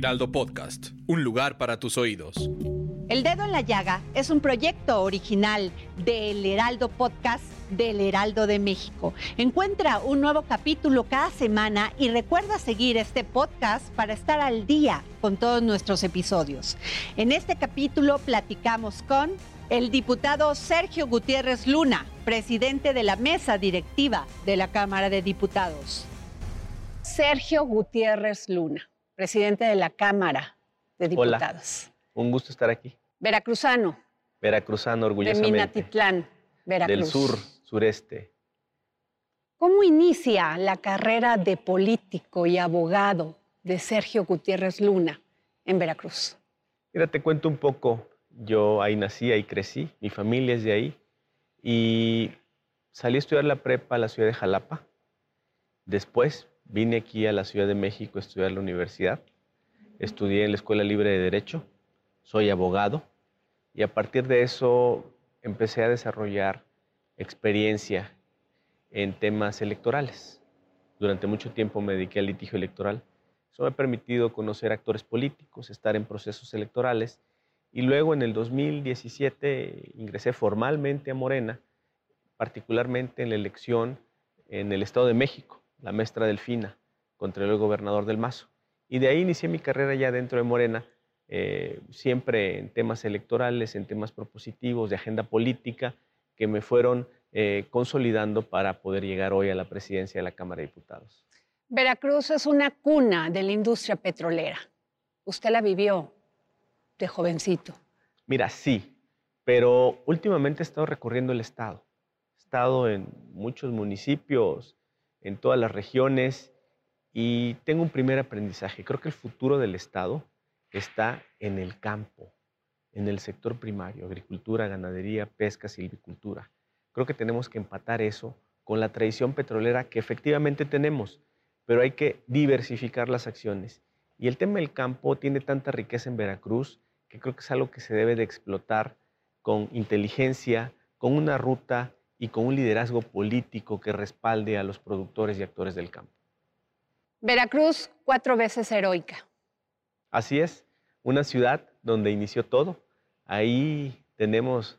Heraldo Podcast, un lugar para tus oídos. El Dedo en la Llaga es un proyecto original del Heraldo Podcast del Heraldo de México. Encuentra un nuevo capítulo cada semana y recuerda seguir este podcast para estar al día con todos nuestros episodios. En este capítulo platicamos con el diputado Sergio Gutiérrez Luna, presidente de la mesa directiva de la Cámara de Diputados. Sergio Gutiérrez Luna, presidente de la Cámara de Diputados. Hola, un gusto estar aquí. Veracruzano. Veracruzano, orgullosamente. De Minatitlán, Veracruz. Del sur, sureste. ¿Cómo inicia la carrera de político y abogado de Sergio Gutiérrez Luna en Veracruz? Mira, te cuento un poco. Yo ahí nací, ahí crecí, mi familia es de ahí. Y salí a estudiar la prepa a la ciudad de Jalapa. Después vine aquí a la Ciudad de México a estudiar la universidad. Estudié en la Escuela Libre de Derecho. Soy abogado. Y a partir de eso empecé a desarrollar experiencia en temas electorales. Durante mucho tiempo me dediqué al litigio electoral. Eso me ha permitido conocer actores políticos, estar en procesos electorales y luego en el 2017 ingresé formalmente a Morena, particularmente en la elección en el Estado de México, la maestra Delfina, contra el gobernador del Mazo. Y de ahí inicié mi carrera ya dentro de Morena, eh, siempre en temas electorales, en temas propositivos, de agenda política, que me fueron eh, consolidando para poder llegar hoy a la presidencia de la Cámara de Diputados. Veracruz es una cuna de la industria petrolera. Usted la vivió de jovencito. Mira, sí, pero últimamente he estado recorriendo el Estado. He estado en muchos municipios, en todas las regiones, y tengo un primer aprendizaje. Creo que el futuro del Estado está en el campo, en el sector primario, agricultura, ganadería, pesca, silvicultura. Creo que tenemos que empatar eso con la tradición petrolera que efectivamente tenemos, pero hay que diversificar las acciones. Y el tema del campo tiene tanta riqueza en Veracruz que creo que es algo que se debe de explotar con inteligencia, con una ruta y con un liderazgo político que respalde a los productores y actores del campo. Veracruz, cuatro veces heroica. Así es, una ciudad donde inició todo. Ahí tenemos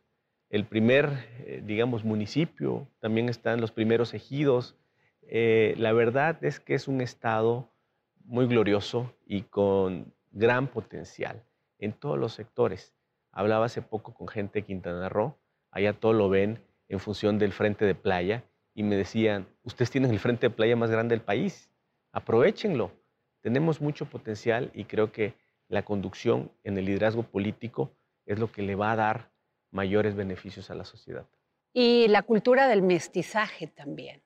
el primer, eh, digamos, municipio, también están los primeros ejidos. Eh, la verdad es que es un estado muy glorioso y con gran potencial en todos los sectores. Hablaba hace poco con gente de Quintana Roo, allá todo lo ven en función del frente de playa y me decían, ustedes tienen el frente de playa más grande del país, aprovechenlo. Tenemos mucho potencial y creo que la conducción en el liderazgo político es lo que le va a dar mayores beneficios a la sociedad. Y la cultura del mestizaje también.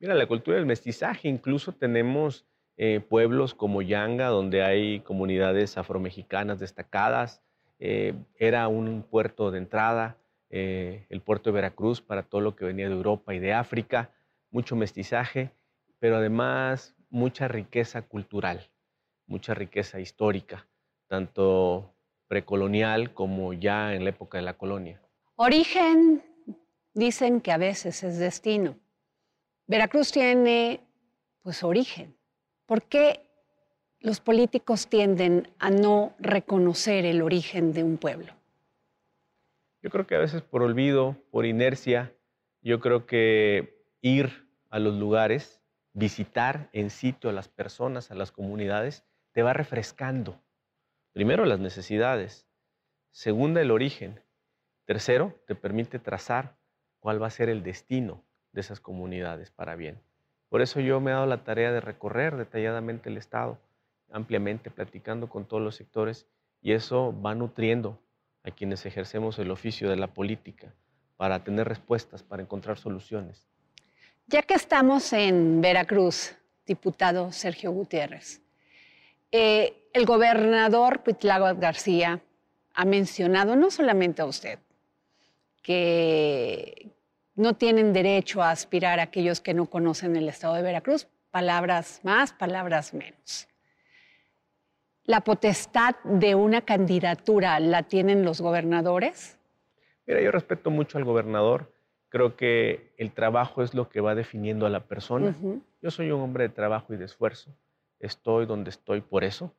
Mira, la cultura del mestizaje, incluso tenemos eh, pueblos como Yanga, donde hay comunidades afromexicanas destacadas. Eh, era un puerto de entrada, eh, el puerto de Veracruz para todo lo que venía de Europa y de África, mucho mestizaje, pero además mucha riqueza cultural, mucha riqueza histórica, tanto precolonial como ya en la época de la colonia. Origen, dicen que a veces es destino. Veracruz tiene, pues, origen. ¿Por qué los políticos tienden a no reconocer el origen de un pueblo? Yo creo que a veces por olvido, por inercia, yo creo que ir a los lugares, visitar en sitio a las personas, a las comunidades, te va refrescando Primero, las necesidades. Segunda, el origen. Tercero, te permite trazar cuál va a ser el destino de esas comunidades para bien. Por eso yo me he dado la tarea de recorrer detalladamente el Estado, ampliamente, platicando con todos los sectores, y eso va nutriendo a quienes ejercemos el oficio de la política para tener respuestas, para encontrar soluciones. Ya que estamos en Veracruz, diputado Sergio Gutiérrez. Eh, el gobernador Cuitláhuac García ha mencionado, no solamente a usted, que no tienen derecho a aspirar a aquellos que no conocen el estado de Veracruz, palabras más, palabras menos. ¿La potestad de una candidatura la tienen los gobernadores? Mira, yo respeto mucho al gobernador. Creo que el trabajo es lo que va definiendo a la persona. Yo soy un hombre de trabajo y de esfuerzo. Estoy donde estoy por eso,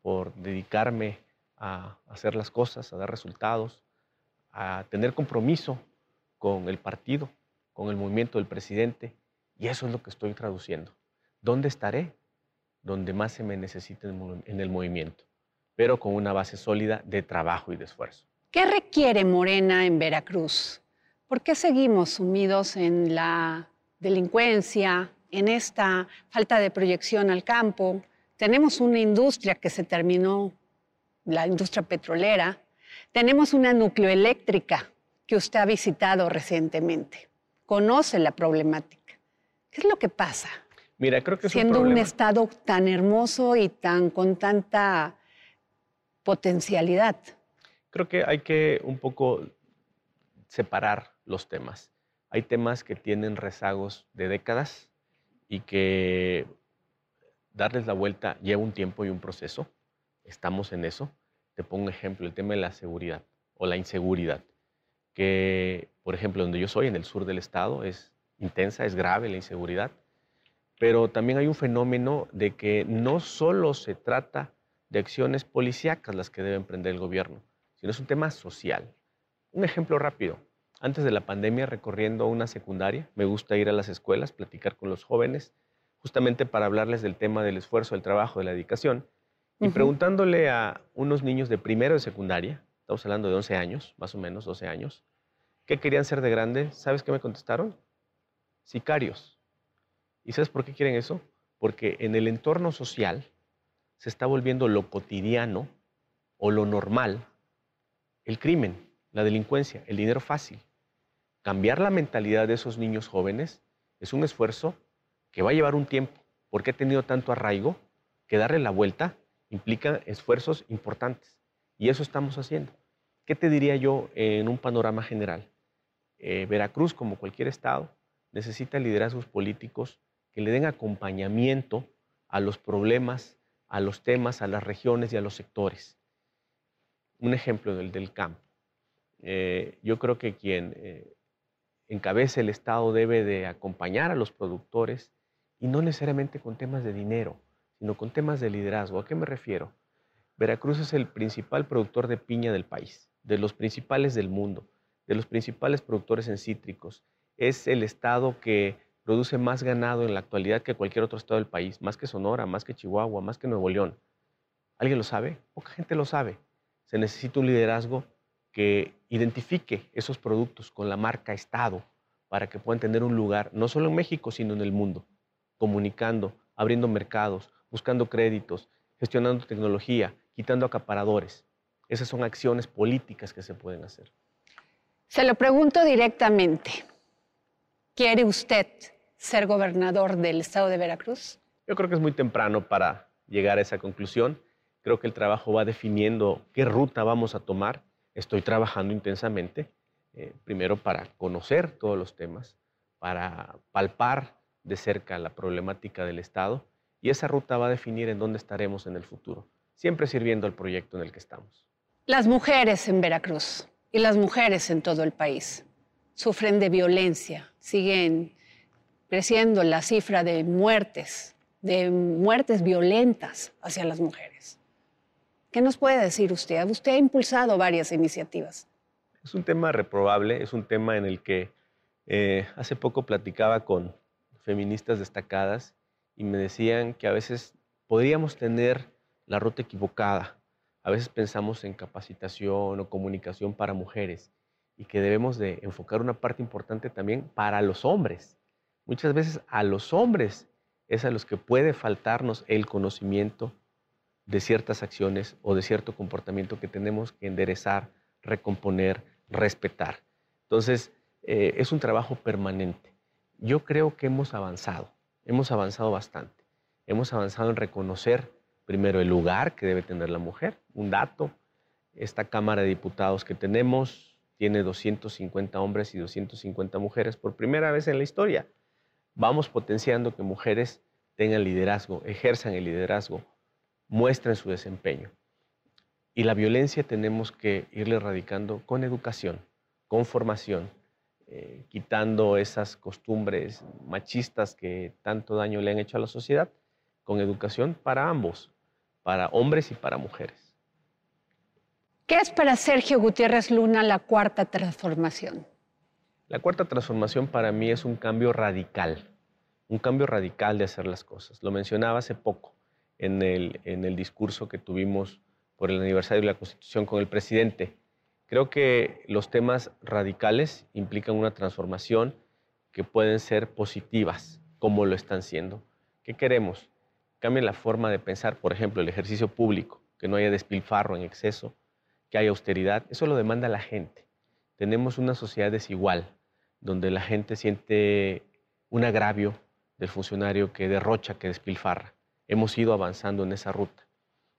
por dedicarme a hacer las cosas, a dar resultados, a tener compromiso con el partido, con el movimiento del presidente. Y eso es lo que estoy traduciendo. ¿Dónde estaré? Donde más se me necesite en el movimiento, pero con una base sólida de trabajo y de esfuerzo. ¿Qué requiere Morena en Veracruz? ¿Por qué seguimos sumidos en la delincuencia, en esta falta de proyección al campo? Tenemos una industria que se terminó, la industria petrolera. Tenemos una nucleoeléctrica que usted ha visitado recientemente. Conoce la problemática. ¿Qué es lo que pasa? Mira, creo que siendo un, un estado tan hermoso y tan con tanta potencialidad. Creo que hay que un poco separar los temas. Hay temas que tienen rezagos de décadas y que darles la vuelta lleva un tiempo y un proceso. Estamos en eso. Te pongo un ejemplo, el tema de la seguridad o la inseguridad, que por ejemplo donde yo soy, en el sur del estado, es intensa, es grave la inseguridad, pero también hay un fenómeno de que no solo se trata de acciones policíacas las que debe emprender el gobierno, sino es un tema social. Un ejemplo rápido, antes de la pandemia recorriendo una secundaria. Me gusta ir a las escuelas, platicar con los jóvenes, justamente para hablarles del tema del esfuerzo, del trabajo, de la dedicación. Y preguntándole a unos niños de primero de secundaria, estamos hablando de 11 años, más o menos 12 años, ¿qué querían ser de grande? ¿Sabes qué me contestaron? Sicarios. ¿Y sabes por qué quieren eso? Porque en el entorno social se está volviendo lo cotidiano o lo normal el crimen, la delincuencia, el dinero fácil. Cambiar la mentalidad de esos niños jóvenes es un esfuerzo que va a llevar un tiempo, porque ha tenido tanto arraigo que darle la vuelta implica esfuerzos importantes. Y eso estamos haciendo. ¿Qué te diría yo en un panorama general? Eh, Veracruz, como cualquier estado, necesita liderazgos políticos que le den acompañamiento a los problemas, a los temas, a las regiones y a los sectores. Un ejemplo del, del campo. Eh, yo creo que quien eh, encabece el Estado debe de acompañar a los productores y no necesariamente con temas de dinero, sino con temas de liderazgo. ¿A qué me refiero? Veracruz es el principal productor de piña del país, de los principales del mundo, de los principales productores en cítricos. Es el estado que produce más ganado en la actualidad que cualquier otro estado del país, más que Sonora, más que Chihuahua, más que Nuevo León. ¿Alguien lo sabe? Poca gente lo sabe. Se necesita un liderazgo que identifique esos productos con la marca Estado para que puedan tener un lugar, no solo en México, sino en el mundo, comunicando, abriendo mercados, buscando créditos, gestionando tecnología, quitando acaparadores. Esas son acciones políticas que se pueden hacer. Se lo pregunto directamente. ¿Quiere usted ser gobernador del estado de Veracruz? Yo creo que es muy temprano para llegar a esa conclusión. Creo que el trabajo va definiendo qué ruta vamos a tomar estoy trabajando intensamente, eh, primero para conocer todos los temas, para palpar de cerca la problemática del Estado y esa ruta va a definir en dónde estaremos en el futuro, siempre sirviendo al proyecto en el que estamos. Las mujeres en Veracruz y las mujeres en todo el país sufren de violencia, siguen creciendo la cifra de muertes, de muertes violentas hacia las mujeres. ¿Qué nos puede decir usted? Usted ha impulsado varias iniciativas. Es un tema reprobable, es un tema en el que eh, hace poco platicaba con feministas destacadas y me decían que a veces podríamos tener la ruta equivocada. A veces pensamos en capacitación o comunicación para mujeres y que debemos de enfocar una parte importante también para los hombres. Muchas veces a los hombres es a los que puede faltarnos el conocimiento, de ciertas acciones o de cierto comportamiento que tenemos que enderezar, recomponer, respetar. Entonces, eh, es un trabajo permanente. Yo creo que hemos avanzado, hemos avanzado bastante. Hemos avanzado en reconocer primero el lugar que debe tener la mujer. Un dato, esta Cámara de Diputados que tenemos tiene 250 hombres y 250 mujeres por primera vez en la historia. Vamos potenciando que mujeres tengan liderazgo, ejerzan el liderazgo, muestren su desempeño. Y la violencia tenemos que irle erradicando con educación, con formación, eh, quitando esas costumbres machistas que tanto daño le han hecho a la sociedad, con educación para ambos, para hombres y para mujeres. ¿Qué es para Sergio Gutiérrez Luna la cuarta transformación? La cuarta transformación para mí es un cambio radical, un cambio radical de hacer las cosas. Lo mencionaba hace poco en el, en el discurso que tuvimos por el aniversario de la Constitución con el presidente. Creo que los temas radicales implican una transformación que pueden ser positivas, como lo están siendo. ¿Qué queremos? Cambien la forma de pensar, por ejemplo, el ejercicio público, que no haya despilfarro en exceso, que haya austeridad. Eso lo demanda la gente. Tenemos una sociedad desigual, donde la gente siente un agravio del funcionario que derrocha, que despilfarra hemos ido avanzando en esa ruta.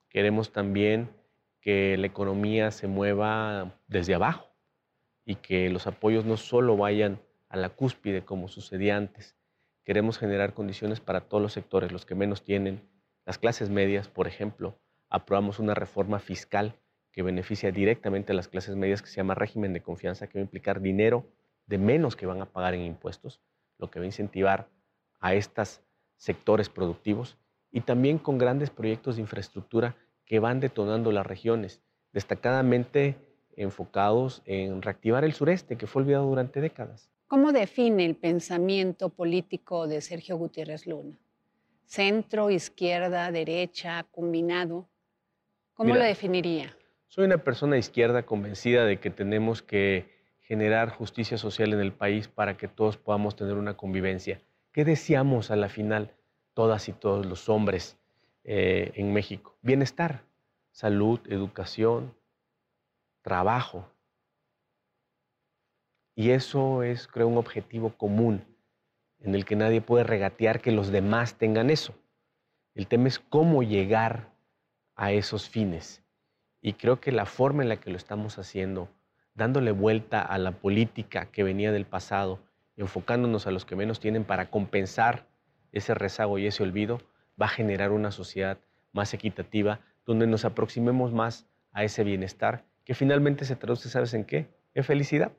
Queremos también que la economía se mueva desde abajo y que los apoyos no solo vayan a la cúspide como sucedía antes. Queremos generar condiciones para todos los sectores, los que menos tienen, las clases medias, por ejemplo. Aprobamos una reforma fiscal que beneficia directamente a las clases medias que se llama régimen de confianza, que va a implicar dinero de menos que van a pagar en impuestos, lo que va a incentivar a estos sectores productivos y también con grandes proyectos de infraestructura que van detonando las regiones, destacadamente enfocados en reactivar el sureste, que fue olvidado durante décadas. ¿Cómo define el pensamiento político de Sergio Gutiérrez Luna? ¿Centro, izquierda, derecha, combinado? ¿Cómo lo definiría? Soy una persona izquierda convencida de que tenemos que generar justicia social en el país para que todos podamos tener una convivencia. ¿Qué deseamos a la final? todas y todos los hombres eh, en México. Bienestar, salud, educación, trabajo. Y eso es, creo, un objetivo común en el que nadie puede regatear que los demás tengan eso. El tema es cómo llegar a esos fines. Y creo que la forma en la que lo estamos haciendo, dándole vuelta a la política que venía del pasado, enfocándonos a los que menos tienen para compensar ese rezago y ese olvido va a generar una sociedad más equitativa, donde nos aproximemos más a ese bienestar, que finalmente se traduce, ¿sabes en qué? En felicidad.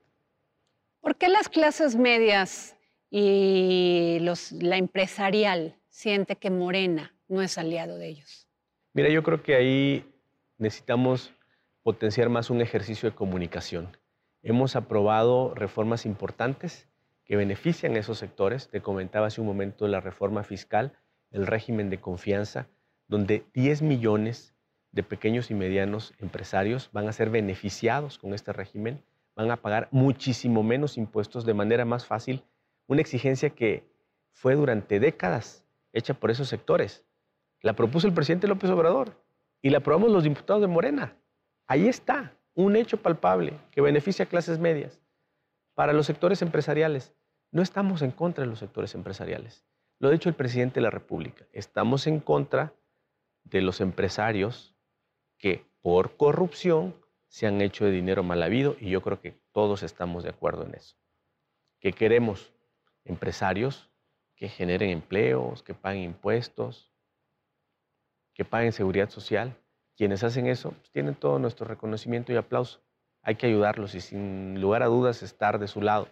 ¿Por qué las clases medias y la empresarial siente que Morena no es aliado de ellos? Mira, yo creo que ahí necesitamos potenciar más un ejercicio de comunicación. Hemos aprobado reformas importantes que benefician a esos sectores. Te comentaba hace un momento la reforma fiscal, el régimen de confianza, donde 10 millones de pequeños y medianos empresarios van a ser beneficiados con este régimen, van a pagar muchísimo menos impuestos de manera más fácil, una exigencia que fue durante décadas hecha por esos sectores. La propuso el presidente López Obrador y la aprobamos los diputados de Morena. Ahí está, un hecho palpable que beneficia a clases medias. Para los sectores empresariales, no estamos en contra de los sectores empresariales. Lo ha dicho el presidente de la República. Estamos en contra de los empresarios que por corrupción se han hecho de dinero mal habido y yo creo que todos estamos de acuerdo en eso. Que queremos empresarios que generen empleos, que paguen impuestos, que paguen seguridad social. Quienes hacen eso pues, tienen todo nuestro reconocimiento y aplauso. Hay que ayudarlos y sin lugar a dudas estar de su lado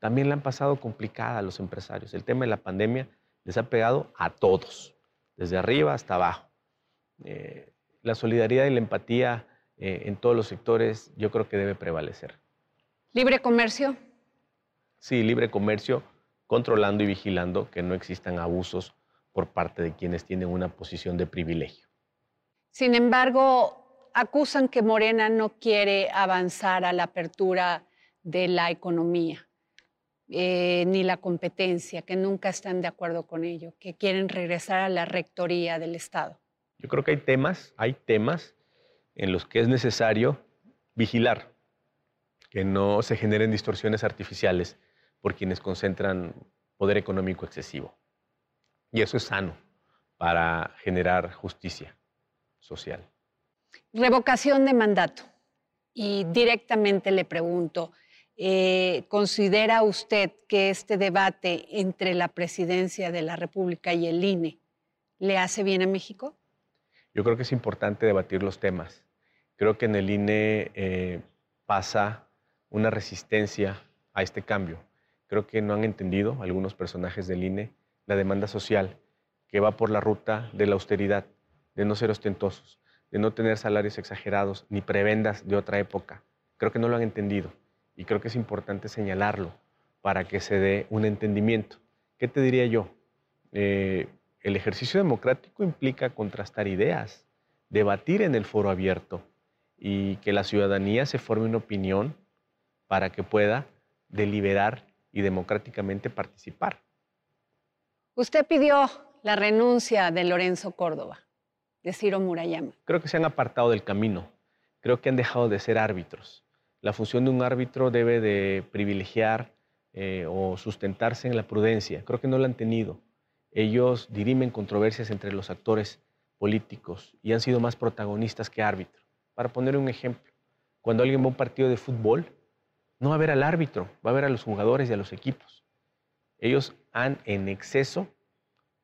también le han pasado complicada a los empresarios. El tema de la pandemia les ha pegado a todos, desde arriba hasta abajo. Eh, la solidaridad y la empatía eh, en todos los sectores yo creo que debe prevalecer. ¿Libre comercio? Sí, libre comercio, controlando y vigilando que no existan abusos por parte de quienes tienen una posición de privilegio. Sin embargo, acusan que Morena no quiere avanzar a la apertura de la economía. Eh, ni la competencia, que nunca están de acuerdo con ello, que quieren regresar a la rectoría del Estado. Yo creo que hay temas, hay temas en los que es necesario vigilar que no se generen distorsiones artificiales por quienes concentran poder económico excesivo. Y eso es sano para generar justicia social. Revocación de mandato. Y directamente le pregunto, eh, ¿considera usted que este debate entre la presidencia de la República y el INE le hace bien a México? Yo creo que es importante debatir los temas. Creo que en el INE eh, pasa una resistencia a este cambio. Creo que no han entendido algunos personajes del INE la demanda social que va por la ruta de la austeridad, de no ser ostentosos, de no tener salarios exagerados ni prebendas de otra época. Creo que no lo han entendido y creo que es importante señalarlo para que se dé un entendimiento. ¿Qué te diría yo? Eh, el ejercicio democrático implica contrastar ideas, debatir en el foro abierto y que la ciudadanía se forme una opinión para que pueda deliberar y democráticamente participar. Usted pidió la renuncia de Lorenzo Córdoba, de Ciro Murayama. Creo que se han apartado del camino. Creo que han dejado de ser árbitros. La función de un árbitro debe de privilegiar eh, o sustentarse en la prudencia. Creo que no la han tenido. Ellos dirimen controversias entre los actores políticos y han sido más protagonistas que árbitros. Para poner un ejemplo, cuando alguien va a un partido de fútbol, no va a ver al árbitro, va a ver a los jugadores y a los equipos. Ellos han en exceso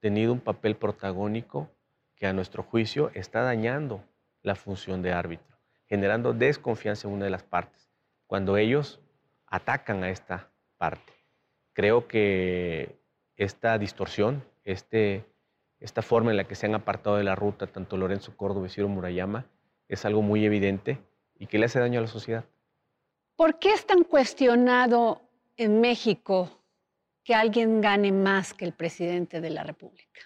tenido un papel protagónico que a nuestro juicio está dañando la función de árbitro, generando desconfianza en una de las partes, cuando ellos atacan a esta parte. Creo que esta distorsión, este, esta forma en la que se han apartado de la ruta tanto Lorenzo Córdoba y Ciro Murayama es algo muy evidente y que le hace daño a la sociedad. ¿Por qué es tan cuestionado en México que alguien gane más que el presidente de la República?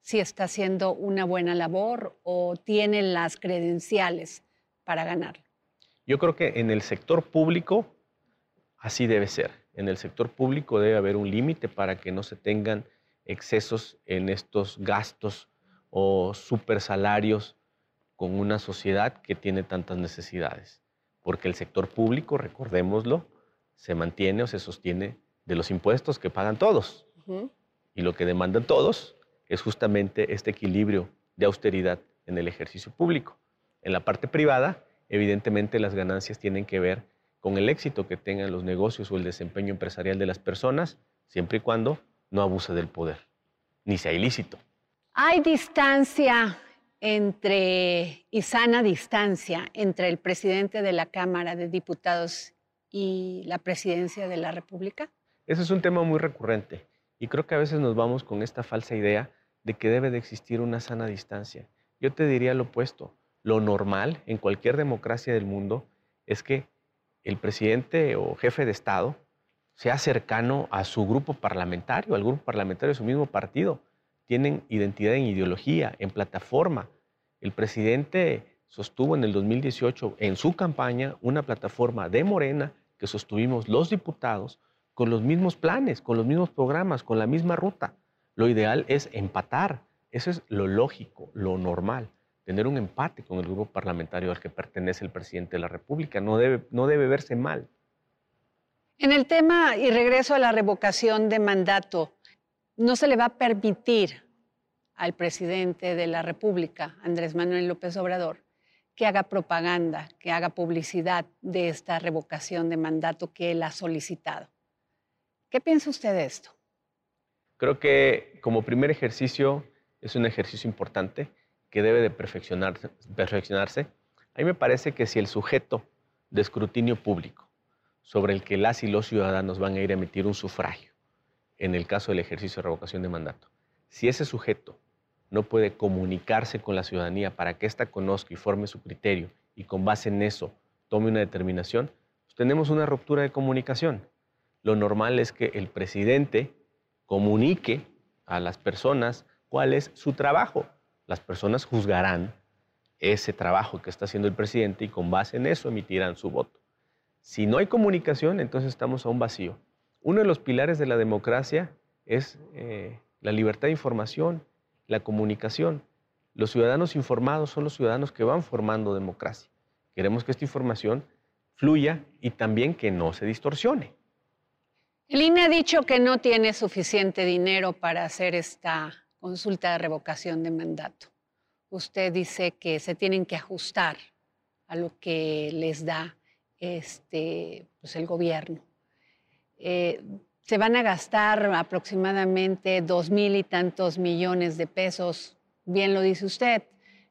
Si está haciendo una buena labor o tiene las credenciales para ganarlo. Yo creo que en el sector público así debe ser. En el sector público debe haber un límite para que no se tengan excesos en estos gastos o supersalarios con una sociedad que tiene tantas necesidades. Porque el sector público, recordémoslo, se mantiene o se sostiene de los impuestos que pagan todos. Y lo que demandan todos es justamente este equilibrio de austeridad en el ejercicio público. En la parte privada, evidentemente las ganancias tienen que ver con el éxito que tengan los negocios o el desempeño empresarial de las personas, siempre y cuando no abuse del poder, ni sea ilícito. Hay distancia entre, y sana distancia, entre el presidente de la Cámara de Diputados y la presidencia de la República? Ese es un tema muy recurrente y creo que a veces nos vamos con esta falsa idea de que debe de existir una sana distancia. Yo te diría lo opuesto. Lo normal en cualquier democracia del mundo es que el presidente o jefe de Estado sea cercano a su grupo parlamentario, al grupo parlamentario de su mismo partido. Tienen identidad en ideología, en plataforma. El presidente sostuvo en el 2018 en su campaña una plataforma de Morena que sostuvimos los diputados con los mismos planes, con los mismos programas, con la misma ruta. Lo ideal es empatar. Eso es lo lógico, lo normal tener un empate con el grupo parlamentario al que pertenece el presidente de la República. No debe, verse mal. En el tema, y regreso a la revocación de mandato, no se le va a permitir al presidente de la República, Andrés Manuel López Obrador, que haga propaganda, que haga publicidad de esta revocación de mandato que él ha solicitado. ¿Qué piensa usted de esto? Creo que como primer ejercicio es un ejercicio importante que debe de perfeccionarse, perfeccionarse, a mí me parece que si el sujeto de escrutinio público sobre el que las y los ciudadanos van a ir a emitir un sufragio, en el caso del ejercicio de revocación de mandato, si ese sujeto no puede comunicarse con la ciudadanía para que ésta conozca y forme su criterio y con base en eso tome una determinación, pues tenemos una ruptura de comunicación. Lo normal es que el presidente comunique a las personas cuál es su trabajo, las personas juzgarán ese trabajo que está haciendo el presidente y con base en eso emitirán su voto. Si no hay comunicación, entonces estamos a un vacío. Uno de los pilares de la democracia es eh, la libertad de información, la comunicación. Los ciudadanos informados son los ciudadanos que van formando democracia. Queremos que esta información fluya y también que no se distorsione. El INE ha dicho que no tiene suficiente dinero para hacer esta consulta de revocación de mandato. Usted dice que se tienen que ajustar a lo que les da este, pues el gobierno. Eh, se van a gastar aproximadamente dos mil y tantos millones de pesos, bien lo dice usted,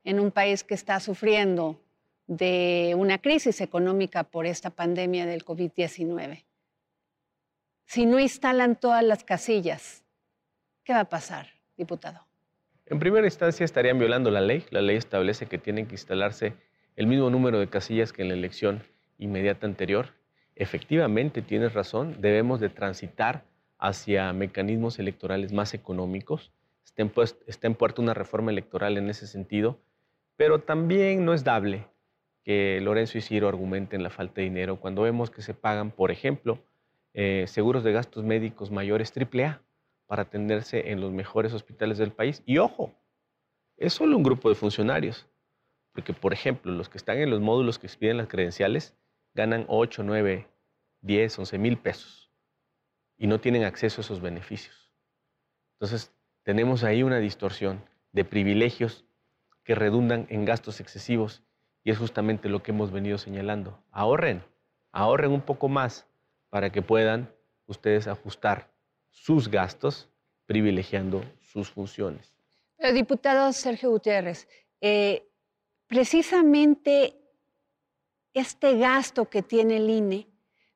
en un país que está sufriendo de una crisis económica por esta pandemia del COVID-19. Si no instalan todas las casillas, ¿qué va a pasar, diputado? En primera instancia estarían violando la ley. La ley establece que tienen que instalarse el mismo número de casillas que en la elección inmediata anterior. Efectivamente, tienes razón, debemos de transitar hacia mecanismos electorales más económicos. Está en, está en puerto una reforma electoral en ese sentido, pero también no es dable que Lorenzo y Ciro argumenten la falta de dinero cuando vemos que se pagan, por ejemplo, eh, seguros de gastos médicos mayores AAA para atenderse en los mejores hospitales del país. Y ojo, es solo un grupo de funcionarios, porque por ejemplo, los que están en los módulos que expiden las credenciales ganan 8, 9, 10, 11 mil pesos y no tienen acceso a esos beneficios. Entonces, tenemos ahí una distorsión de privilegios que redundan en gastos excesivos y es justamente lo que hemos venido señalando. Ahorren, ahorren un poco más para que puedan ustedes ajustar sus gastos privilegiando sus funciones. diputado Sergio Gutiérrez, eh, precisamente este gasto que tiene el INE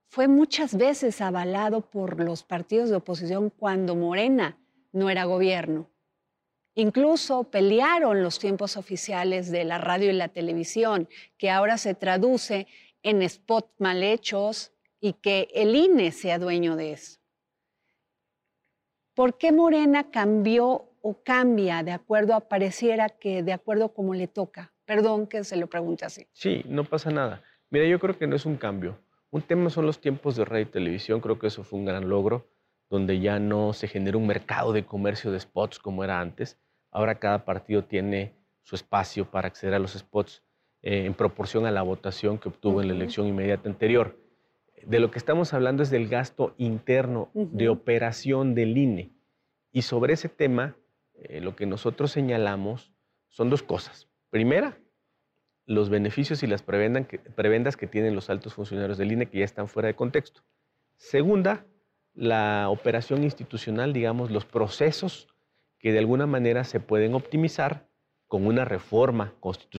fue muchas veces avalado por los partidos de oposición cuando Morena no era gobierno. Incluso pelearon los tiempos oficiales de la radio y la televisión, que ahora se traduce en spots mal hechos y que el INE sea dueño de eso. ¿Por qué Morena cambió o cambia de acuerdo a pareciera que de acuerdo como le toca? Perdón que se lo pregunte así. Sí, no pasa nada. Mira, yo creo que no es un cambio. Un tema son los tiempos de radio y televisión. Creo que eso fue un gran logro, donde ya no se genera un mercado de comercio de spots como era antes, Ahora cada partido tiene su espacio para acceder a los spots eh, en proporción a la votación que obtuvo en la elección inmediata anterior. De lo que estamos hablando es del gasto interno de operación del INE. Y sobre ese tema, eh, lo que nosotros señalamos son dos cosas. Primera, los beneficios y las prebendas que tienen los altos funcionarios del INE que ya están fuera de contexto. Segunda, la operación institucional, digamos, los procesos que de alguna manera se pueden optimizar con una reforma constitucional.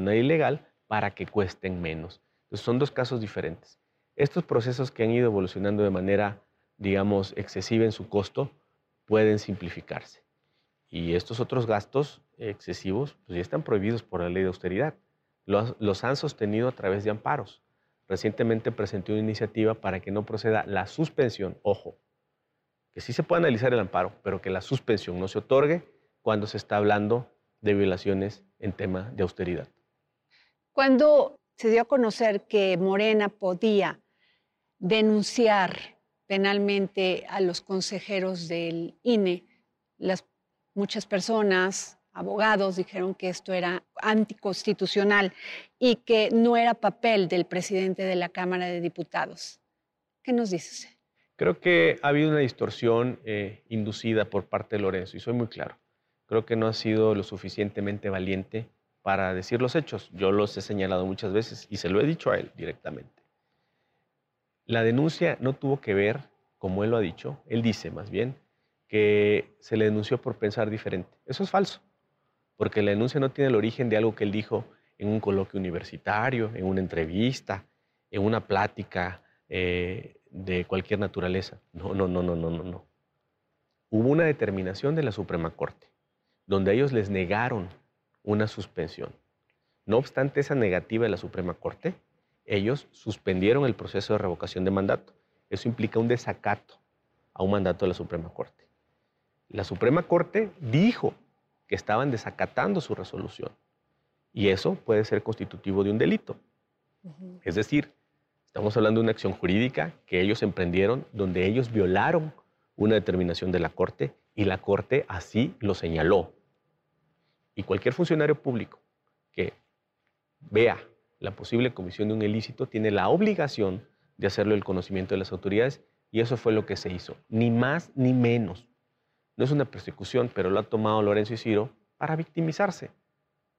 Ilegal para que cuesten menos. Entonces son dos casos diferentes. Estos procesos que han ido evolucionando de manera, digamos, excesiva en su costo, pueden simplificarse. Y estos otros gastos excesivos pues ya están prohibidos por la ley de austeridad. Los, los han sostenido a través de amparos. Recientemente presenté una iniciativa para que no proceda la suspensión, ojo, que sí se puede analizar el amparo, pero que la suspensión no se otorgue cuando se está hablando de violaciones en tema de austeridad. Cuando se dio a conocer que Morena podía denunciar penalmente a los consejeros del INE. Las, muchas personas, abogados, dijeron que esto era anticonstitucional y que no era papel del presidente de la Cámara de Diputados. ¿Qué nos dices? Creo que ha habido una distorsión eh, inducida por parte de Lorenzo, y soy muy claro. Creo que no ha sido lo suficientemente valiente para decir los hechos. Yo los he señalado muchas veces y se lo he dicho a él directamente. La denuncia no tuvo que ver, como él lo ha dicho, él dice más bien, que se le denunció por pensar diferente. Eso es falso, porque la denuncia no tiene el origen de algo que él dijo en un coloquio universitario, en una entrevista, en una plática eh, de cualquier naturaleza. No, no, no, no, no, no, no. Hubo una determinación de la Suprema Corte, donde ellos les negaron una suspensión. No obstante esa negativa de la Suprema Corte, ellos suspendieron el proceso de revocación de mandato. eso implica un desacato a un mandato de la Suprema Corte. La Suprema Corte dijo que estaban desacatando su resolución y eso puede ser constitutivo de un delito. Es decir, estamos hablando de una acción jurídica que ellos emprendieron donde ellos violaron una determinación de la Corte y la Corte así lo señaló. Y cualquier funcionario público que vea la posible comisión de un ilícito tiene la obligación de hacerlo el conocimiento de las autoridades y eso fue lo que se hizo, ni más ni menos. No es una persecución, pero lo ha tomado Lorenzo y Ciro para victimizarse.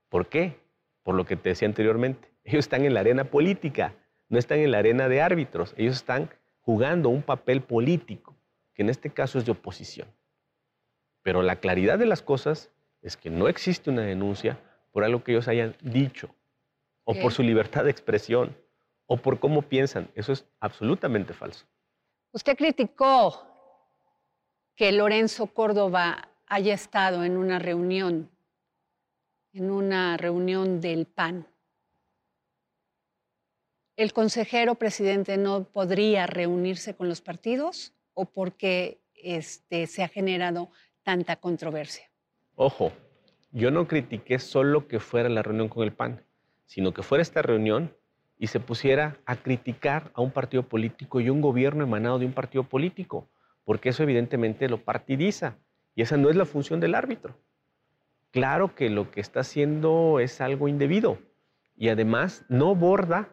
¿Por qué? Por lo que te decía anteriormente. Ellos están en la arena política, no están en la arena de árbitros. Ellos están jugando un papel político, que en este caso es de oposición. Pero la claridad de las cosas es que no existe una denuncia por algo que ellos hayan dicho, o por su libertad de expresión, o por cómo piensan. Eso es absolutamente falso. Usted criticó que Lorenzo Córdoba haya estado en una reunión, en una reunión del PAN. ¿El consejero presidente no podría reunirse con los partidos o porque este, se ha generado tanta controversia? Ojo, yo no critiqué solo que fuera la reunión con el PAN, sino que fuera esta reunión y se pusiera a criticar a un partido político y un gobierno emanado de un partido político, porque eso evidentemente lo partidiza y esa no es la función del árbitro. Claro que lo que está haciendo es algo indebido y además no borda,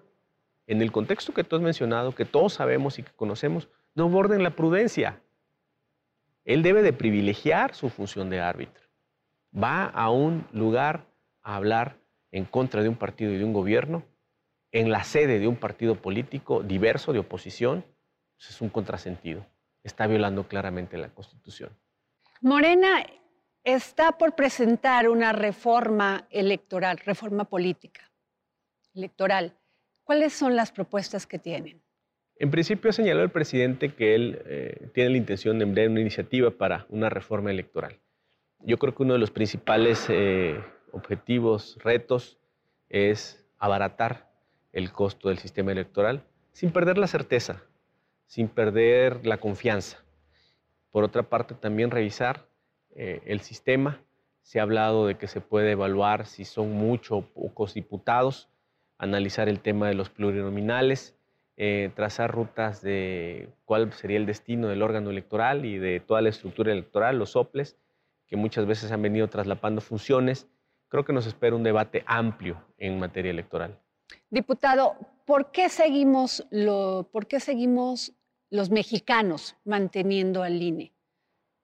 en el contexto que tú has mencionado, que todos sabemos y que conocemos, no borda en la prudencia. Él debe de privilegiar su función de árbitro. Va a un lugar a hablar en contra de un partido y de un gobierno, en la sede de un partido político diverso de oposición, pues es un contrasentido. Está violando claramente la Constitución. Morena está por presentar una reforma electoral, reforma política electoral. ¿Cuáles son las propuestas que tienen? En principio señaló el presidente que él eh, tiene la intención de enviar una iniciativa para una reforma electoral. Yo creo que uno de los principales eh, objetivos, retos, es abaratar el costo del sistema electoral sin perder la certeza, sin perder la confianza. Por otra parte, también revisar eh, el sistema. Se ha hablado de que se puede evaluar si son muchos o pocos diputados, analizar el tema de los plurinominales, eh, trazar rutas de cuál sería el destino del órgano electoral y de toda la estructura electoral, los soples, que muchas veces han venido traslapando funciones. Creo que nos espera un debate amplio en materia electoral. Diputado, ¿por qué seguimos, lo, por qué seguimos los mexicanos manteniendo al INE?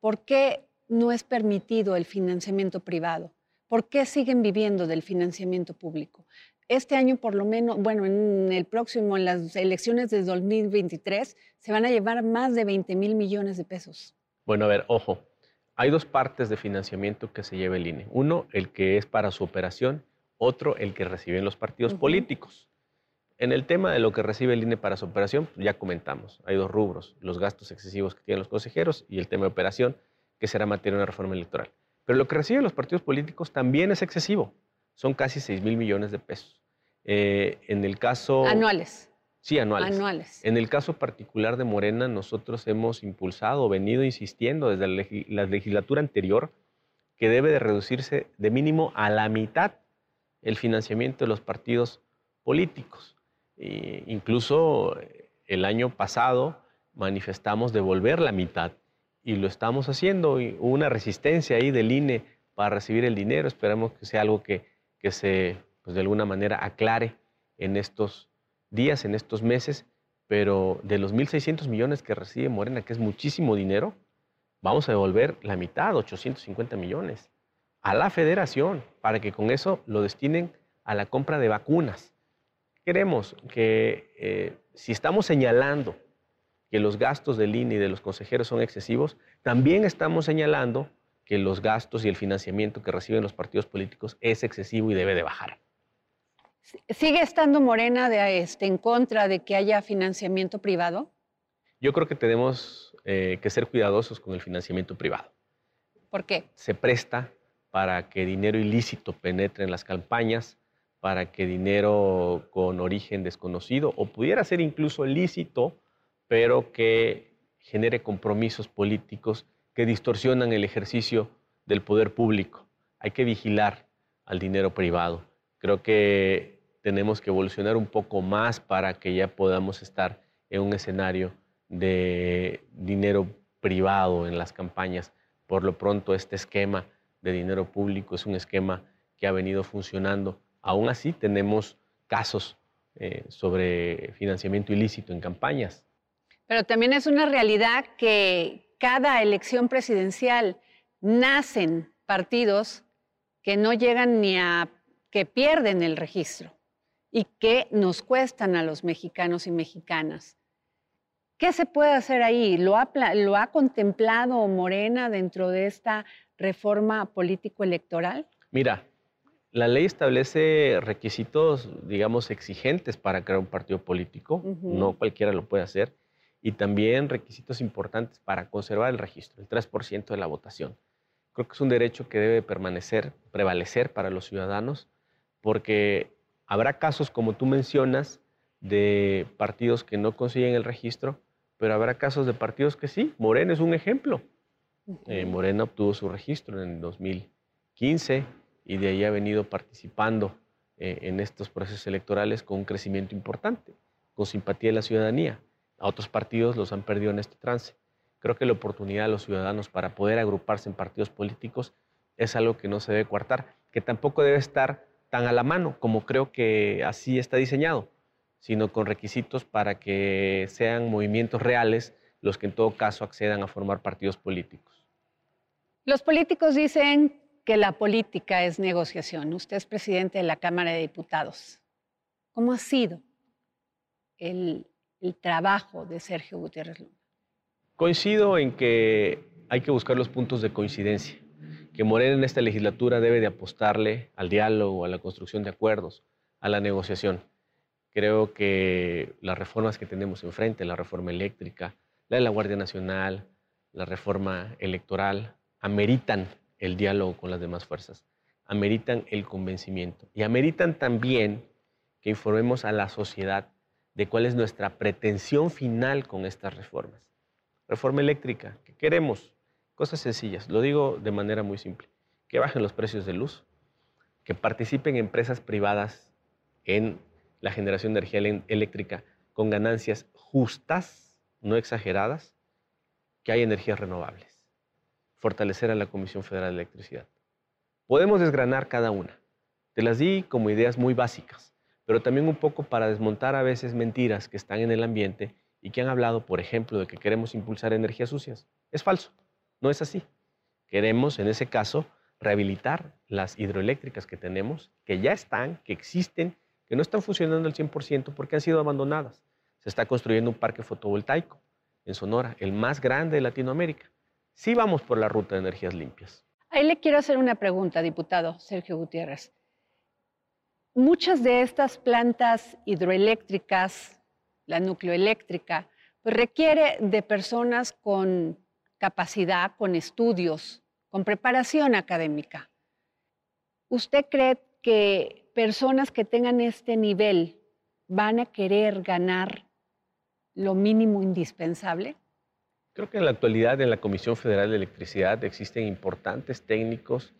¿Por qué no es permitido el financiamiento privado? ¿Por qué siguen viviendo del financiamiento público? este año por lo menos, bueno, en el próximo, en las elecciones de 2023, se van a llevar más de 20 mil millones de pesos. Bueno, a ver, ojo, hay dos partes de financiamiento que se lleva el INE. Uno, el que es para su operación, otro, el que reciben los partidos políticos. En el tema de lo que recibe el INE para su operación, ya comentamos, hay dos rubros, los gastos excesivos que tienen los consejeros y el tema de operación, que será materia de una reforma electoral. Pero lo que reciben los partidos políticos también es excesivo son casi 6 mil millones de pesos. Eh, en el caso... Anuales. Sí, anuales. Anuales. En el caso particular de Morena, nosotros hemos impulsado, venido insistiendo desde la, legislatura anterior que debe de reducirse de mínimo a la mitad el financiamiento de los partidos políticos. E incluso eh, el año pasado manifestamos devolver la mitad y lo estamos haciendo. Y hubo una resistencia ahí del INE para recibir el dinero. Esperamos que sea algo que que se, pues de alguna manera, aclare en estos días, en estos meses, pero de los 1.600 millones que recibe Morena, que es muchísimo dinero, vamos a devolver la mitad, 850 millones, a la federación, para que con eso lo destinen a la compra de vacunas. Queremos que eh, si estamos señalando que los gastos del INE y de los consejeros son excesivos, también estamos señalando que los gastos y el financiamiento que reciben los partidos políticos es excesivo y debe de bajar. ¿Sigue estando Morena de, este, en contra de que haya financiamiento privado? Yo creo que tenemos eh, que ser cuidadosos con el financiamiento privado. ¿Por qué? Se presta para que dinero ilícito penetre en las campañas, para que dinero con origen desconocido o pudiera ser incluso lícito pero que genere compromisos políticos que distorsionan el ejercicio del poder público. Hay que vigilar al dinero privado. Creo que tenemos que evolucionar un poco más para que ya podamos estar en un escenario de dinero privado en las campañas. Por lo pronto, este esquema de dinero público es un esquema que ha venido funcionando. Aún así, tenemos casos eh, sobre financiamiento ilícito en campañas. Pero también es una realidad que cada elección presidencial nacen partidos que no llegan ni a que pierden el registro y que nos cuestan a los mexicanos y mexicanas. ¿Qué se puede hacer ahí? ¿Lo ha, lo ha contemplado Morena dentro de esta reforma político-electoral? Mira, la ley establece requisitos, digamos, exigentes para crear un partido político, no cualquiera lo puede hacer, y también requisitos importantes para conservar el registro, el 3% de la votación. Creo que es un derecho que debe permanecer, prevalecer para los ciudadanos, porque habrá casos, como tú mencionas, de partidos que no consiguen el registro, pero habrá casos de partidos que sí. Morena es un ejemplo. Eh, Morena obtuvo su registro en el 2015 y de ahí ha venido participando eh, en estos procesos electorales con un crecimiento importante, con simpatía de la ciudadanía. A otros partidos los han perdido en este trance. Creo que la oportunidad de los ciudadanos para poder agruparse en partidos políticos es algo que no se debe coartar, que tampoco debe estar tan a la mano como creo que así está diseñado, sino con requisitos para que sean movimientos reales los que en todo caso accedan a formar partidos políticos. Los políticos dicen que la política es negociación. Usted es presidente de la Cámara de Diputados. ¿Cómo ha sido el, trabajo de Sergio Gutiérrez Luna? Coincido en que hay que buscar los puntos de coincidencia, que Morena en esta legislatura debe de apostarle al diálogo, a la construcción de acuerdos, a la negociación. Creo que las reformas que tenemos enfrente, la reforma eléctrica, la de la Guardia Nacional, la reforma electoral, ameritan el diálogo con las demás fuerzas, ameritan el convencimiento y ameritan también que informemos a la sociedad de cuál es nuestra pretensión final con estas reformas. Reforma eléctrica, ¿qué queremos? Cosas sencillas, lo digo de manera muy simple, que bajen los precios de luz, que participen empresas privadas en la generación de energía eléctrica con ganancias justas, no exageradas, que hay energías renovables fortalecer a la Comisión Federal de Electricidad. Podemos desgranar cada una. Te las di como ideas muy básicas, pero también un poco para desmontar a veces mentiras que están en el ambiente y que han hablado, por ejemplo, de que queremos impulsar energías sucias. Es falso, no es así. Queremos, en ese caso, rehabilitar las hidroeléctricas que tenemos, que ya están, que existen, que no están funcionando al 100% porque han sido abandonadas. Se está construyendo un parque fotovoltaico en Sonora, el más grande de Latinoamérica sí vamos por la ruta de energías limpias. Ahí le quiero hacer una pregunta, diputado Sergio Gutiérrez. Muchas de estas plantas hidroeléctricas, la nucleoeléctrica, pues requiere de personas con capacidad, con estudios, con preparación académica. ¿Usted cree que personas que tengan este nivel van a querer ganar lo mínimo indispensable? Creo que en la actualidad en la Comisión Federal de Electricidad existen importantes técnicos,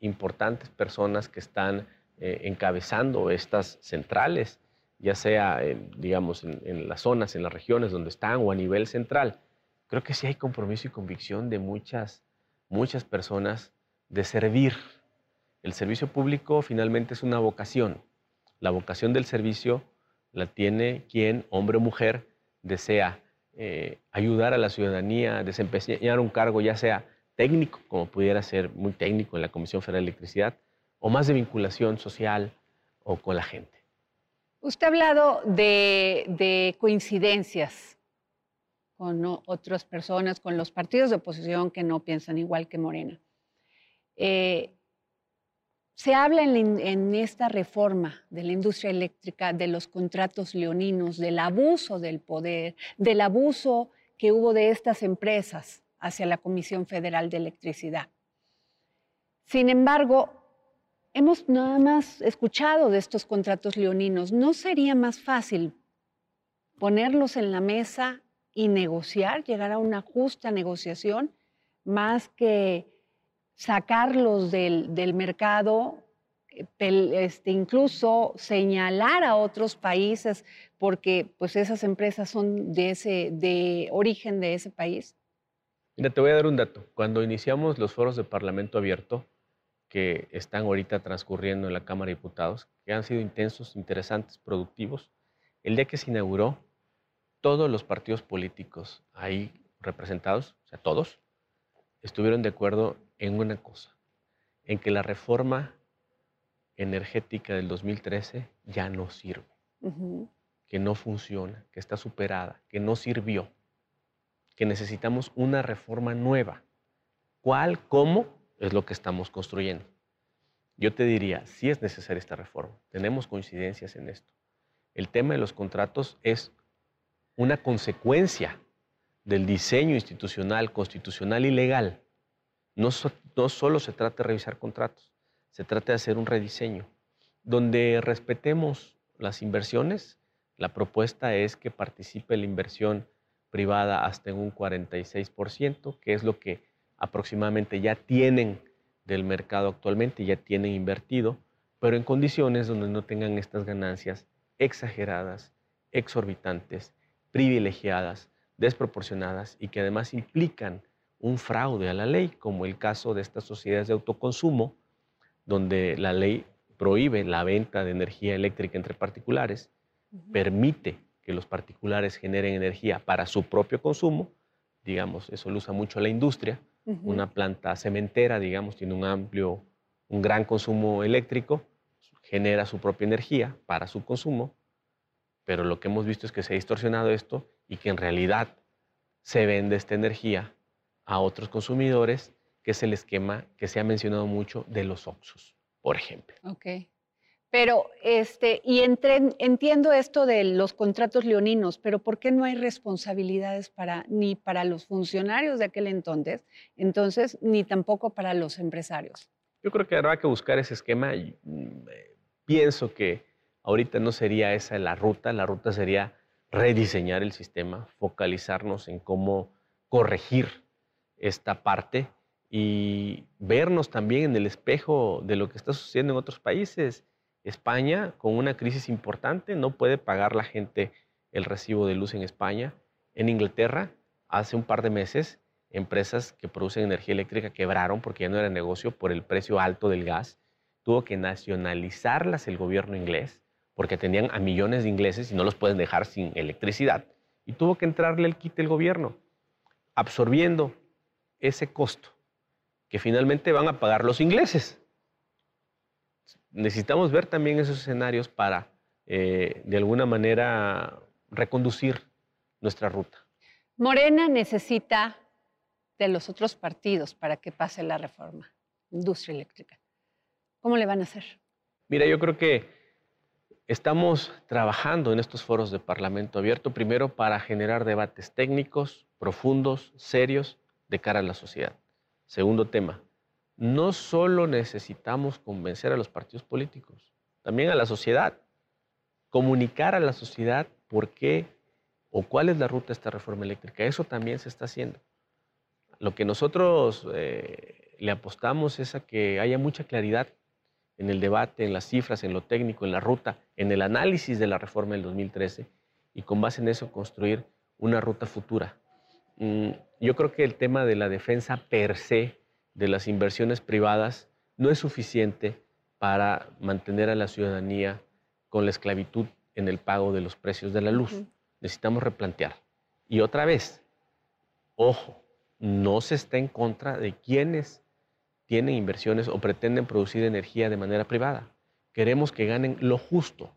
importantes personas que están eh, encabezando estas centrales, ya sea, digamos, en, las zonas, en las regiones donde están o a nivel central. Creo que sí hay compromiso y convicción de muchas, muchas personas de servir. El servicio público finalmente es una vocación. La vocación del servicio la tiene quien, hombre o mujer, desea eh, ayudar a la ciudadanía a desempeñar un cargo, ya sea técnico, como pudiera ser muy técnico en la Comisión Federal de Electricidad, o más de vinculación social o con la gente. Usted ha hablado de, coincidencias con otras personas, con los partidos de oposición que no piensan igual que Morena. Eh, se habla en, esta reforma de la industria eléctrica de los contratos leoninos, del abuso del poder, del abuso que hubo de estas empresas hacia la Comisión Federal de Electricidad. Sin embargo, hemos nada más escuchado de estos contratos leoninos. ¿No sería más fácil ponerlos en la mesa y negociar, llegar a una justa negociación, más que sacarlos del, del mercado, eh, este, incluso señalar a otros países porque pues esas empresas son de, ese, de origen de ese país? Mira, te voy a dar un dato. Cuando iniciamos los foros de Parlamento Abierto, que están ahorita transcurriendo en la Cámara de Diputados, que han sido intensos, interesantes, productivos, el día que se inauguró, todos los partidos políticos ahí representados, o sea, todos, estuvieron de acuerdo en una cosa, en que la reforma energética del 2013 ya no sirve, que no funciona, que está superada, que no sirvió, que necesitamos una reforma nueva. ¿Cuál, cómo? Es lo que estamos construyendo. Yo te diría, sí es necesaria esta reforma, tenemos coincidencias en esto. El tema de los contratos es una consecuencia del diseño institucional, constitucional y legal. No, no solo se trata de revisar contratos, se trata de hacer un rediseño donde respetemos las inversiones. La propuesta es que participe la inversión privada hasta en un 46%, que es lo que aproximadamente ya tienen del mercado actualmente, ya tienen invertido, pero en condiciones donde no tengan estas ganancias exageradas, exorbitantes, privilegiadas, desproporcionadas y que además implican un fraude a la ley, como el caso de estas sociedades de autoconsumo, donde la ley prohíbe la venta de energía eléctrica entre particulares, permite que los particulares generen energía para su propio consumo, digamos, eso lo usa mucho la industria, una planta cementera, digamos, tiene un amplio, un gran consumo eléctrico, genera su propia energía para su consumo, pero lo que hemos visto es que se ha distorsionado esto y que en realidad se vende esta energía a otros consumidores que es el esquema que se ha mencionado mucho de los OXUS, por ejemplo. Ok. Pero, este, y entiendo esto de los contratos leoninos, pero ¿por qué no hay responsabilidades para, ni para los funcionarios de aquel entonces, entonces, ni tampoco para los empresarios? Yo creo que habrá que buscar ese esquema. Mm, eh, pienso que ahorita no sería esa la ruta, la ruta sería rediseñar el sistema, focalizarnos en cómo corregir esta parte y vernos también en el espejo de lo que está sucediendo en otros países. España, con una crisis importante, no puede pagar la gente el recibo de luz en España. En Inglaterra, hace un par de meses, empresas que producen energía eléctrica quebraron porque ya no era negocio por el precio alto del gas. Tuvo que nacionalizarlas el gobierno inglés porque tenían a millones de ingleses y no los pueden dejar sin electricidad. Y tuvo que entrarle el quite el gobierno, absorbiendo ese costo que finalmente van a pagar los ingleses. Necesitamos ver también esos escenarios para, eh, de alguna manera, reconducir nuestra ruta. Morena necesita de los otros partidos para que pase la reforma, industria eléctrica. ¿Cómo le van a hacer? Mira, yo creo que estamos trabajando en estos foros de Parlamento abierto, primero para generar debates técnicos, profundos, serios, de cara a la sociedad. Segundo tema, no solo necesitamos convencer a los partidos políticos, también a la sociedad. Comunicar a la sociedad por qué o cuál es la ruta de esta reforma eléctrica. Eso también se está haciendo. Lo que nosotros eh, le apostamos es a que haya mucha claridad en el debate, en las cifras, en lo técnico, en la ruta, en el análisis de la reforma del 2013 y con base en eso construir una ruta futura Mm, yo creo que el tema de la defensa per se de las inversiones privadas no es suficiente para mantener a la ciudadanía con la esclavitud en el pago de los precios de la luz. Necesitamos replantear. Y otra vez, ojo, no se está en contra de quienes tienen inversiones o pretenden producir energía de manera privada. Queremos que ganen lo justo.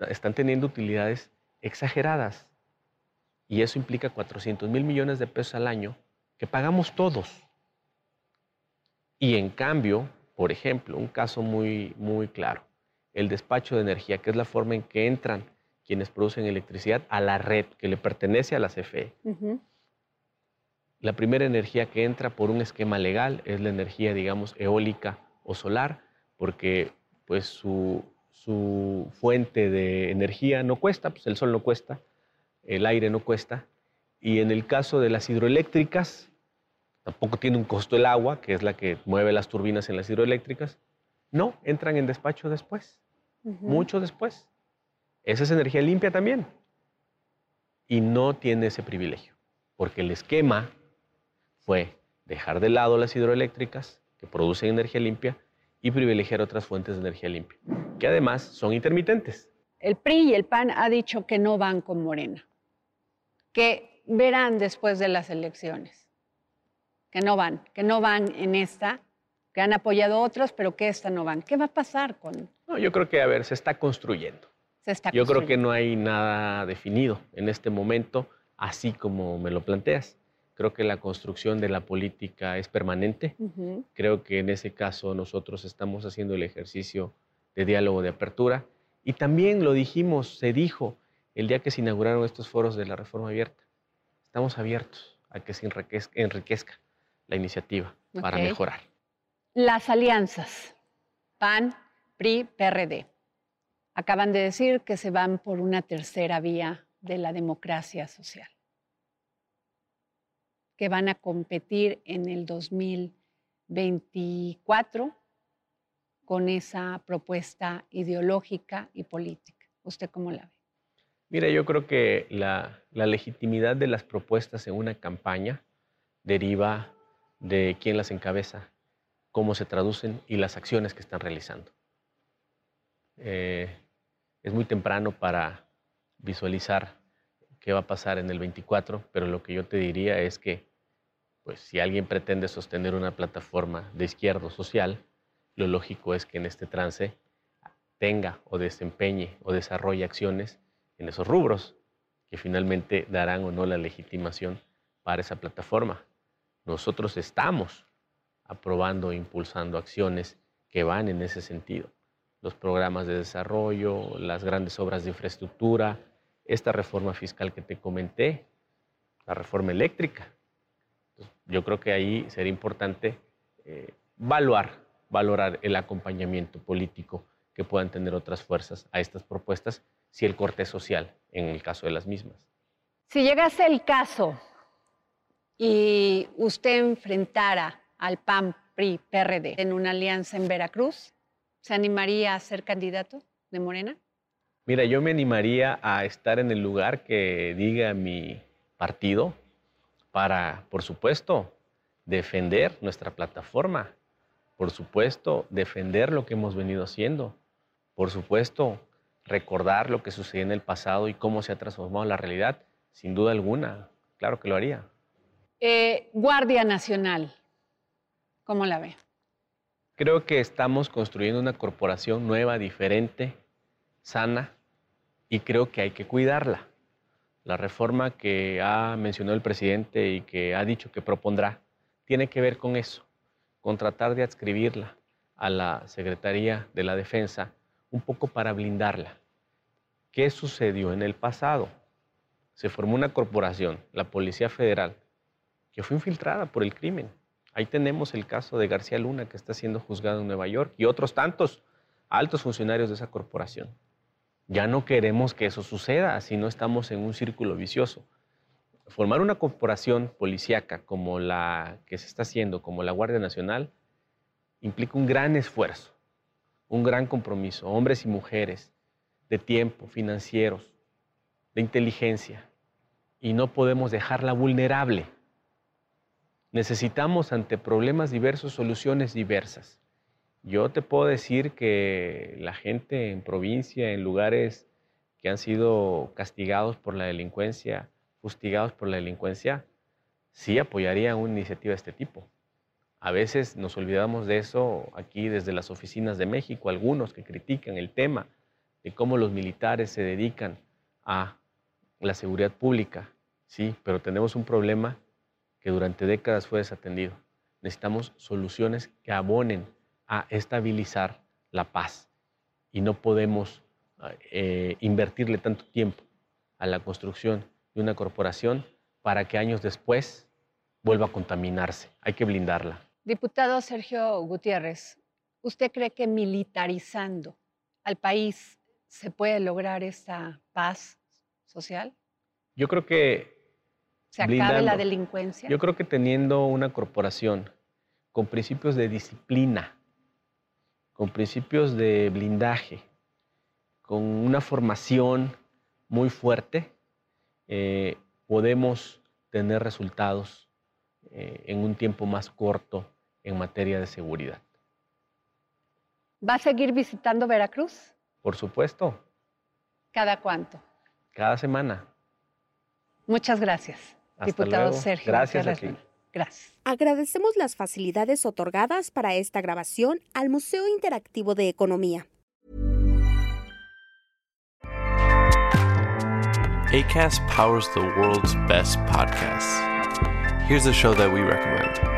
Están teniendo utilidades exageradas. Y eso implica 400 mil millones de pesos al año que pagamos todos. Y en cambio, por ejemplo, un caso muy, muy claro, el despacho de energía, que es la forma en que entran quienes producen electricidad a la red que le pertenece a la CFE. La primera energía que entra por un esquema legal es la energía, digamos, eólica o solar, porque pues su, su fuente de energía no cuesta, pues el sol no cuesta, el aire no cuesta, Y en el caso de las hidroeléctricas, tampoco tiene un costo el agua, que es la que mueve las turbinas en las hidroeléctricas. No, entran en despacho después, mucho después. Esa es energía limpia también. Y no tiene ese privilegio, porque el esquema fue dejar de lado las hidroeléctricas, que producen energía limpia, y privilegiar otras fuentes de energía limpia, que además son intermitentes. El PRI y el PAN ha dicho que no van con Morena, que verán después de las elecciones, que no van, que no van en esta, que han apoyado otros, pero que esta no van. ¿Qué va a pasar con...? No, yo creo que, a ver, se está construyendo. Se está yo creo que no hay nada definido en este momento, así como me lo planteas. Creo que la construcción de la política es permanente. Creo que en ese caso nosotros estamos haciendo el ejercicio de diálogo de apertura. Y también lo dijimos, se dijo el día que se inauguraron estos foros de la reforma abierta. Estamos abiertos a que se enriquezca, la iniciativa para mejorar. Las alianzas, PAN, PRI, PRD, acaban de decir que se van por una tercera vía de la democracia social que van a competir en el 2024 con esa propuesta ideológica y política. ¿Usted cómo la ve? Mira, yo creo que la, legitimidad de las propuestas en una campaña deriva de quién las encabeza, cómo se traducen y las acciones que están realizando. Eh, es muy temprano para visualizar qué va a pasar en el 24, pero lo que yo te diría es que pues si alguien pretende sostener una plataforma de izquierdo social, lo lógico es que en este trance tenga o desempeñe o desarrolle acciones en esos rubros que finalmente darán o no la legitimación para esa plataforma. Nosotros estamos aprobando e impulsando acciones que van en ese sentido. Los programas de desarrollo, las grandes obras de infraestructura, esta reforma fiscal que te comenté, la reforma eléctrica, yo creo que ahí sería importante eh, valorar, valorar el acompañamiento político que puedan tener otras fuerzas a estas propuestas, si el corte social, en el caso de las mismas. Si llegase el caso y usted enfrentara al PAN, PRI, PRD en una alianza en Veracruz, ¿se animaría a ser candidato de Morena? Mira, yo me animaría a estar en el lugar que diga mi partido, para, por supuesto, defender nuestra plataforma, por supuesto, defender lo que hemos venido haciendo, por supuesto, recordar lo que sucedió en el pasado y cómo se ha transformado la realidad, sin duda alguna, claro que lo haría. Eh, Guardia Nacional, ¿cómo la ve? Creo que estamos construyendo una corporación nueva, diferente, sana, y creo que hay que cuidarla. La reforma que ha mencionado el presidente y que ha dicho que propondrá tiene que ver con eso, con tratar de adscribirla a la Secretaría de la Defensa un poco para blindarla. ¿Qué sucedió en el pasado? Se formó una corporación, la Policía Federal, que fue infiltrada por el crimen. Ahí tenemos el caso de García Luna, que está siendo juzgado en Nueva York, y otros tantos altos funcionarios de esa corporación. Ya no queremos que eso suceda, si no estamos en un círculo vicioso. Formar una corporación policíaca como la que se está haciendo, como la Guardia Nacional, implica un gran esfuerzo, un gran compromiso, hombres y mujeres, de tiempo, financieros, de inteligencia, y no podemos dejarla vulnerable. Necesitamos ante problemas diversos soluciones diversas. Yo te puedo decir que la gente en provincia, en lugares que han sido castigados por la delincuencia, fustigados por la delincuencia, sí apoyaría una iniciativa de este tipo. A veces nos olvidamos de eso aquí desde las oficinas de México, algunos que critican el tema de cómo los militares se dedican a la seguridad pública, sí, pero tenemos un problema que durante décadas fue desatendido. Necesitamos soluciones que abonen a estabilizar la paz y no podemos eh, invertirle tanto tiempo a la construcción de una corporación para que años después vuelva a contaminarse. Hay que blindarla. Diputado Sergio Gutiérrez, ¿usted cree que militarizando al país se puede lograr esta paz social? Yo creo que se acabe la delincuencia. Yo creo que teniendo una corporación con principios de disciplina, con principios de blindaje, con una formación muy fuerte, eh, podemos tener resultados eh, en un tiempo más corto en materia de seguridad. ¿Va a seguir visitando Veracruz? Por supuesto, ¿Cada cuánto? cada semana. Muchas gracias, Hasta diputado luego. Sergio. Gracias a Gutiérrez ti. Luna. Gracias. Agradecemos las facilidades otorgadas para esta grabación al Museo Interactivo de Economía. ACAST powers the world's best podcasts. Here's a show that we recommend.